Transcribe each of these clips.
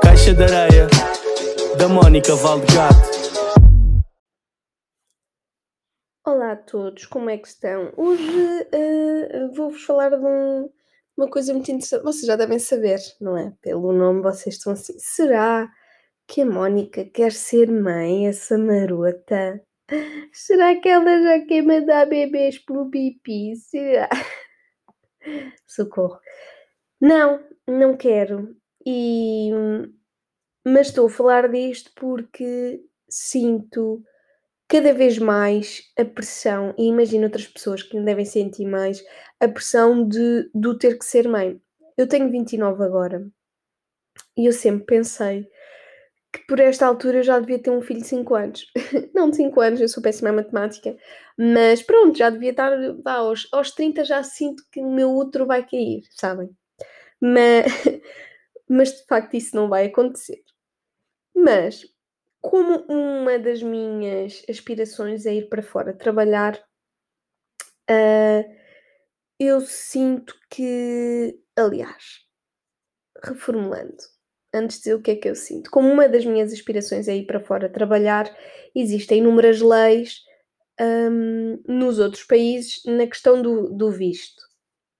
Caixa de areia da Mónica Valdegato. Olá a todos, como é que estão? Hoje uh, vou-vos falar de um, uma coisa muito interessante. Vocês já devem saber, não é? Pelo nome vocês estão assim. Será que a Mónica quer ser mãe, essa marota? Será que ela já quer mandar bebês pelo pipi? Será? Socorro. Não, não quero. E, mas estou a falar disto porque sinto cada vez mais a pressão, e imagino outras pessoas que devem sentir mais, a pressão de, de ter que ser mãe. Eu tenho 29 agora e eu sempre pensei que por esta altura eu já devia ter um filho de 5 anos. Não de 5 anos, eu sou péssima em matemática, mas pronto, já devia estar vá, aos, aos 30 já sinto que o meu outro vai cair, sabem? Mas, mas de facto isso não vai acontecer. Mas como uma das minhas aspirações é ir para fora trabalhar, uh, eu sinto que, aliás, reformulando, antes de dizer o que é que eu sinto, como uma das minhas aspirações é ir para fora trabalhar, existem inúmeras leis um, nos outros países na questão do, do visto.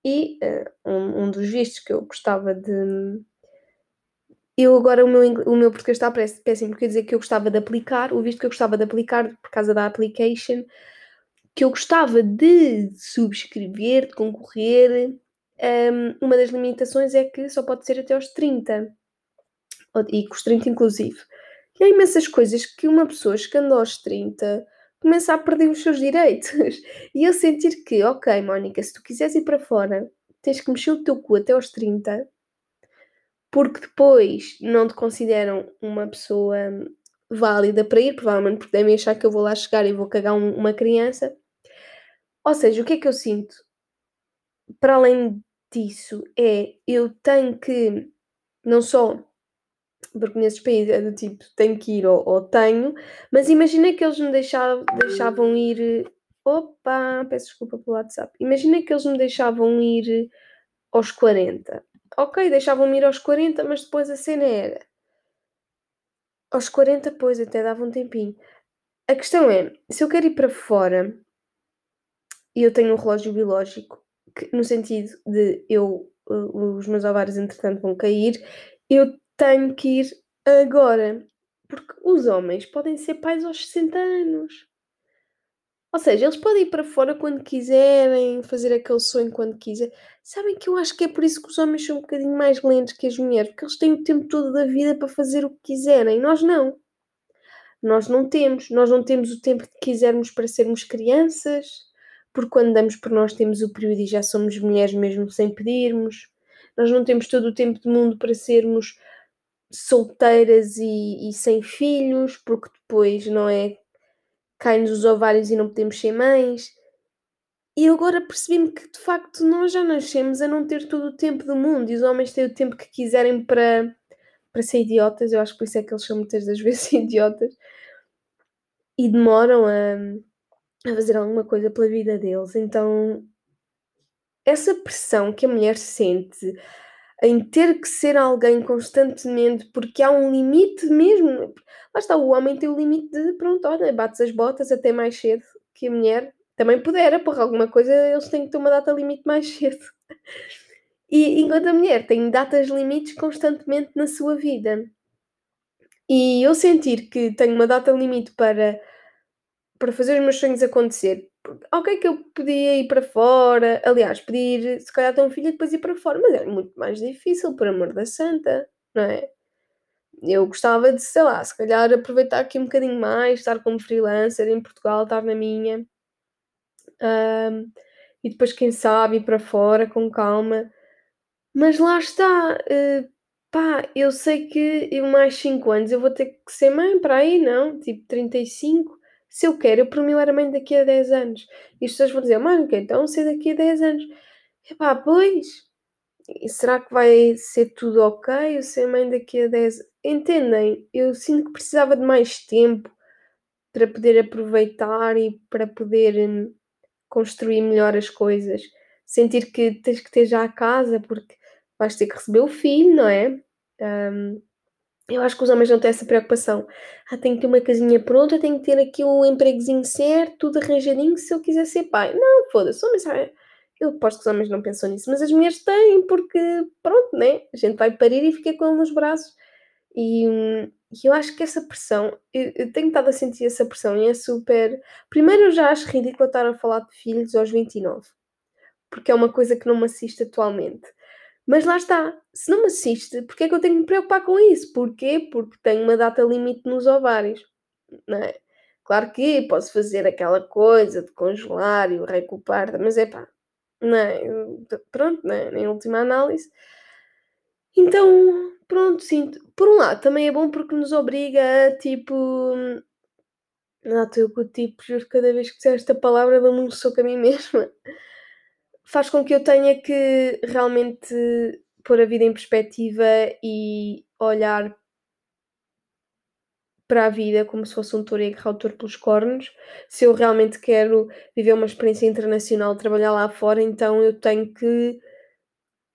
E uh, um, um dos vistos que eu gostava de, eu agora o meu, o meu português está péssimo porque quer dizer que eu gostava de aplicar, o visto que eu gostava de aplicar por causa da application, que eu gostava de subscrever, de concorrer. Um, uma das limitações é que só pode ser até aos 30, e com os 30 inclusive. E há imensas coisas que uma pessoa chegando aos 30 começa a perder os seus direitos. E eu sentir que, ok, Mónica, se tu quiseres ir para fora, tens que mexer o teu cu até aos 30 porque depois não te consideram uma pessoa válida para ir, provavelmente porque devem achar que eu vou lá chegar e vou cagar um, uma criança. Ou seja, o que é que eu sinto? Para além disso, é eu tenho que, não só porque nesses países é do tipo tenho que ir ou, ou tenho, mas imagina que eles me deixavam, deixavam ir. Opa, peço desculpa pelo WhatsApp. Imagina que eles me deixavam ir aos 40 ok, deixavam-me ir aos 40, mas depois a cena era. Aos 40, pois, até dava um tempinho. A questão é, se eu quero ir para fora e eu tenho um relógio biológico, que, no sentido de eu, uh, os meus ovários entretanto vão cair, eu tenho que ir agora. Porque os homens podem ser pais aos 60 anos. Ou seja, eles podem ir para fora quando quiserem, fazer aquele sonho quando quiserem. Sabem que eu acho que é por isso que os homens são um bocadinho mais lentos que as mulheres, porque eles têm o tempo todo da vida para fazer o que quiserem. Nós não. Nós não temos. Nós não temos o tempo que quisermos para sermos crianças, porque quando damos por nós temos o período e já somos mulheres mesmo sem pedirmos. Nós não temos todo o tempo do mundo para sermos solteiras e, e sem filhos, porque depois não é cai-nos os ovários e não podemos ser mães. E agora percebi-me que de facto nós já nascemos a não ter todo o tempo do mundo e os homens têm o tempo que quiserem para, para ser idiotas. Eu acho que por isso é que eles são muitas das vezes idiotas e demoram a, a fazer alguma coisa pela vida deles. Então, essa pressão que a mulher sente em ter que ser alguém constantemente, porque há um limite mesmo. Lá está, o homem tem o limite de, pronto, olha, bates as botas até mais cedo que a mulher. Também pudera, por alguma coisa, eles têm que ter uma data limite mais cedo. E enquanto a mulher tem datas limites constantemente na sua vida. E eu sentir que tenho uma data limite para, para fazer os meus sonhos acontecer, ok que eu podia ir para fora, aliás, podia ir, se calhar ter um filho e depois ir para fora, mas era muito mais difícil, por amor da santa, não é? Eu gostava de, sei lá, se calhar aproveitar aqui um bocadinho mais, estar como freelancer em Portugal, estar na minha, um, e depois, quem sabe, ir para fora com calma. Mas lá está, uh, pá, eu sei que em mais 5 anos eu vou ter que ser mãe para aí, não? Tipo 35 se eu quero, eu por mim eu era mãe daqui a 10 anos. E as pessoas vão dizer, mãe, então ser daqui a 10 anos. Epá, pois, e será que vai ser tudo ok eu ser mãe daqui a 10 Entendem? Eu sinto que precisava de mais tempo para poder aproveitar e para poder hum, construir melhor as coisas, sentir que tens que ter já a casa porque vais ter que receber o filho, não é? Um, eu acho que os homens não têm essa preocupação. Ah, tenho que ter uma casinha pronta, tenho que ter aqui um empregozinho certo, tudo arranjadinho, se eu quiser ser pai. Não, foda-se, homens, eu aposto que os homens não pensam nisso, mas as mulheres têm, porque, pronto, né? A gente vai parir e fica com nos braços. E, e eu acho que essa pressão, eu, eu, tenho estado a sentir essa pressão e é super. Primeiro, eu já acho ridículo estar a falar de filhos aos 29, porque é uma coisa que não me assiste atualmente. Mas lá está, se não me assiste, porque é que eu tenho que me preocupar com isso? Porquê? Porque tenho uma data limite nos ovários, não é? Claro que posso fazer aquela coisa de congelar e recuperar, mas é pá, não é? Pronto, não é? em última análise. Então, pronto, sim. Por um lado, também é bom porque nos obriga a tipo. Não, estou com o tipo, juro, cada vez que disser esta palavra dou-me um soco a mim mesma faz com que eu tenha que realmente pôr a vida em perspectiva e olhar para a vida como se fosse um touro e agarrar o touro pelos cornos. Se eu realmente quero viver uma experiência internacional, trabalhar lá fora, então eu tenho que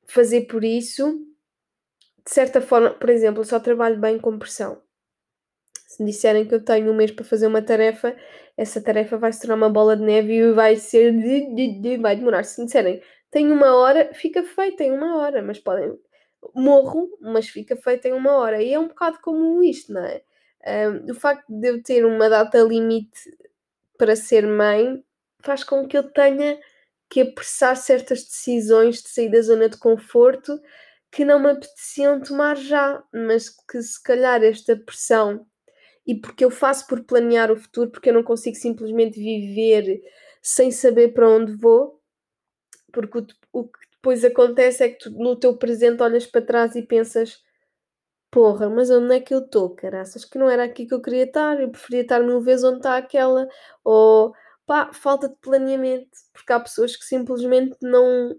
fazer por isso. De certa forma, por exemplo, eu só trabalho bem com pressão. Se me disserem que eu tenho um mês para fazer uma tarefa, essa tarefa vai se tornar uma bola de neve e vai ser. vai demorar. Se me disserem tenho uma hora, fica feita em uma hora, mas podem. Morro, mas fica feita em uma hora. E é um bocado como isto, não é? Um, o facto de eu ter uma data limite para ser mãe faz com que eu tenha que apressar certas decisões de sair da zona de conforto que não me apeteciam tomar já, mas que se calhar esta pressão e porque eu faço por planear o futuro, porque eu não consigo simplesmente viver sem saber para onde vou, porque o, o que depois acontece é que tu, no teu presente olhas para trás e pensas porra, mas onde é que eu estou, caraças? Que não era aqui que eu queria estar, eu preferia estar mil vezes onde está aquela, ou pá, falta de planeamento, porque há pessoas que simplesmente não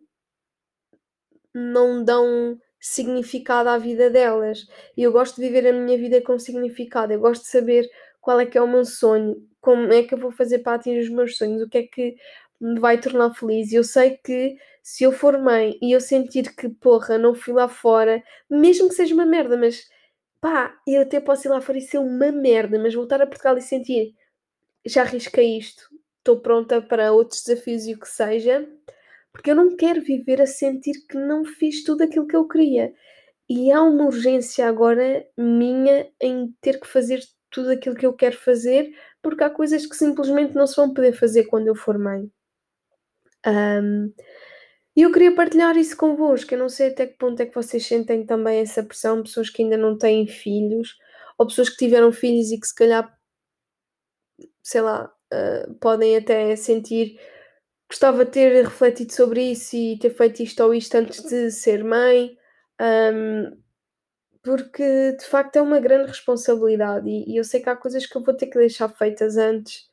não dão significado à vida delas. E eu gosto de viver a minha vida com significado. Eu gosto de saber qual é que é o meu sonho, como é que eu vou fazer para atingir os meus sonhos, o que é que me vai tornar feliz. E eu sei que se eu for mãe e eu sentir que, porra, não fui lá fora, mesmo que seja uma merda, mas pá, eu até posso ir lá fora e ser uma merda, mas voltar a Portugal e sentir já arrisquei isto, estou pronta para outros desafios e o que seja porque eu não quero viver a sentir que não fiz tudo aquilo que eu queria. E há uma urgência agora minha em ter que fazer tudo aquilo que eu quero fazer, porque há coisas que simplesmente não se vão poder fazer quando eu for mãe. Um, e eu queria partilhar isso convosco. Eu não sei até que ponto é que vocês sentem também essa pressão, pessoas que ainda não têm filhos, ou pessoas que tiveram filhos e que se calhar, sei lá, uh, podem até sentir gostava de ter refletido sobre isso e ter feito isto ou isto antes de ser mãe, um, porque de facto é uma grande responsabilidade e, e, eu sei que há coisas que eu vou ter que deixar feitas antes.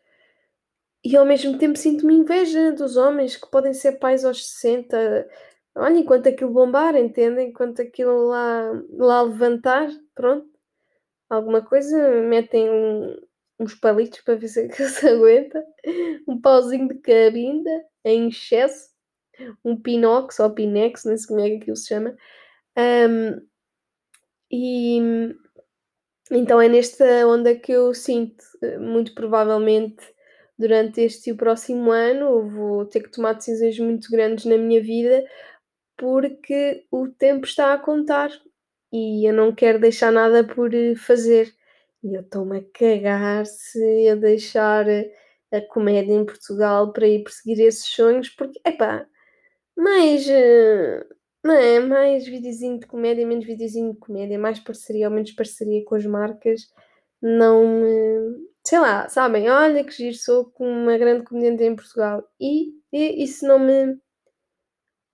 E ao mesmo tempo sinto-me inveja dos homens que podem ser pais aos 60. Olha, enquanto aquilo bombar, entendem? Enquanto aquilo lá, lá levantar, pronto, alguma coisa, metem uns palitos para ver se, se aguenta, um pauzinho de cabinda em excesso, um pinox ou pinex, não sei como é que aquilo se chama. Um, e então é nesta onda que eu sinto, muito provavelmente durante este e o próximo ano, vou ter que tomar decisões muito grandes na minha vida porque o tempo está a contar e eu não quero deixar nada por fazer. E eu estou-me a cagar se eu deixar a comédia em Portugal para ir perseguir esses sonhos, porque, epá, mais, eh, não é? Mais videozinho de comédia, menos videozinho de comédia, mais parceria ou menos parceria com as marcas, não. Sei lá, sabem? Olha que giro, sou com uma grande comediante em Portugal. E, e isso não me.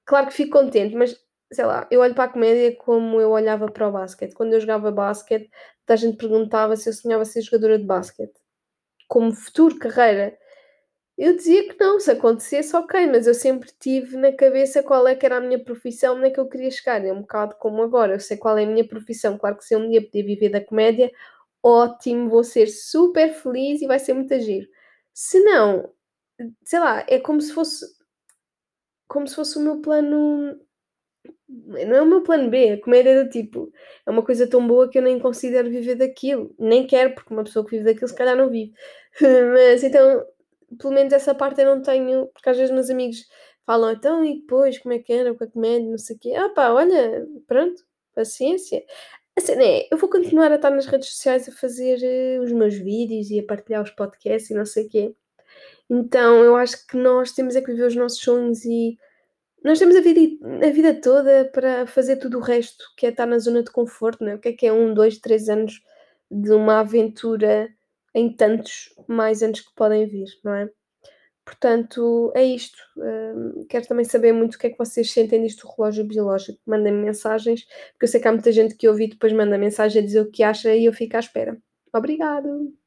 Claro que fico contente, mas sei lá, eu olho para a comédia como eu olhava para o basquete. Quando eu jogava basquete, a gente perguntava se eu sonhava ser jogadora de basquete como futuro carreira. Eu dizia que não, se acontecesse, ok, mas eu sempre tive na cabeça qual é que era a minha profissão, onde é que eu queria chegar. É um bocado como agora, eu sei qual é a minha profissão. Claro que se eu um dia poder viver da comédia, ótimo, vou ser super feliz e vai ser muito agir. Se não, sei lá, é como se fosse como se fosse o meu plano não é o meu plano B, comer era tipo, é uma coisa tão boa que eu nem considero viver daquilo, nem quero, porque uma pessoa que vive daquilo se calhar não vive. Mas então, pelo menos essa parte eu não tenho, porque às vezes meus amigos falam, então e depois, como é que era com a comédia, não sei o quê. Ah pá, olha, pronto, paciência. A cena é, eu vou continuar a estar nas redes sociais a fazer uh, os meus vídeos e a partilhar os podcasts e não sei o quê. Então eu acho que nós temos é que viver os nossos sonhos e nós temos a vida, a vida toda para fazer tudo o resto, que é estar na zona de conforto, não é? O que é que é um, dois, três anos de uma aventura em tantos mais anos que podem vir, não é? Portanto, é isto. Uh, quero também saber muito o que é que vocês sentem disto do relógio biológico. Mandem-me mensagens, porque eu sei que há muita gente que ouve e depois manda mensagem a dizer o que acha e eu fico à espera. Obrigado!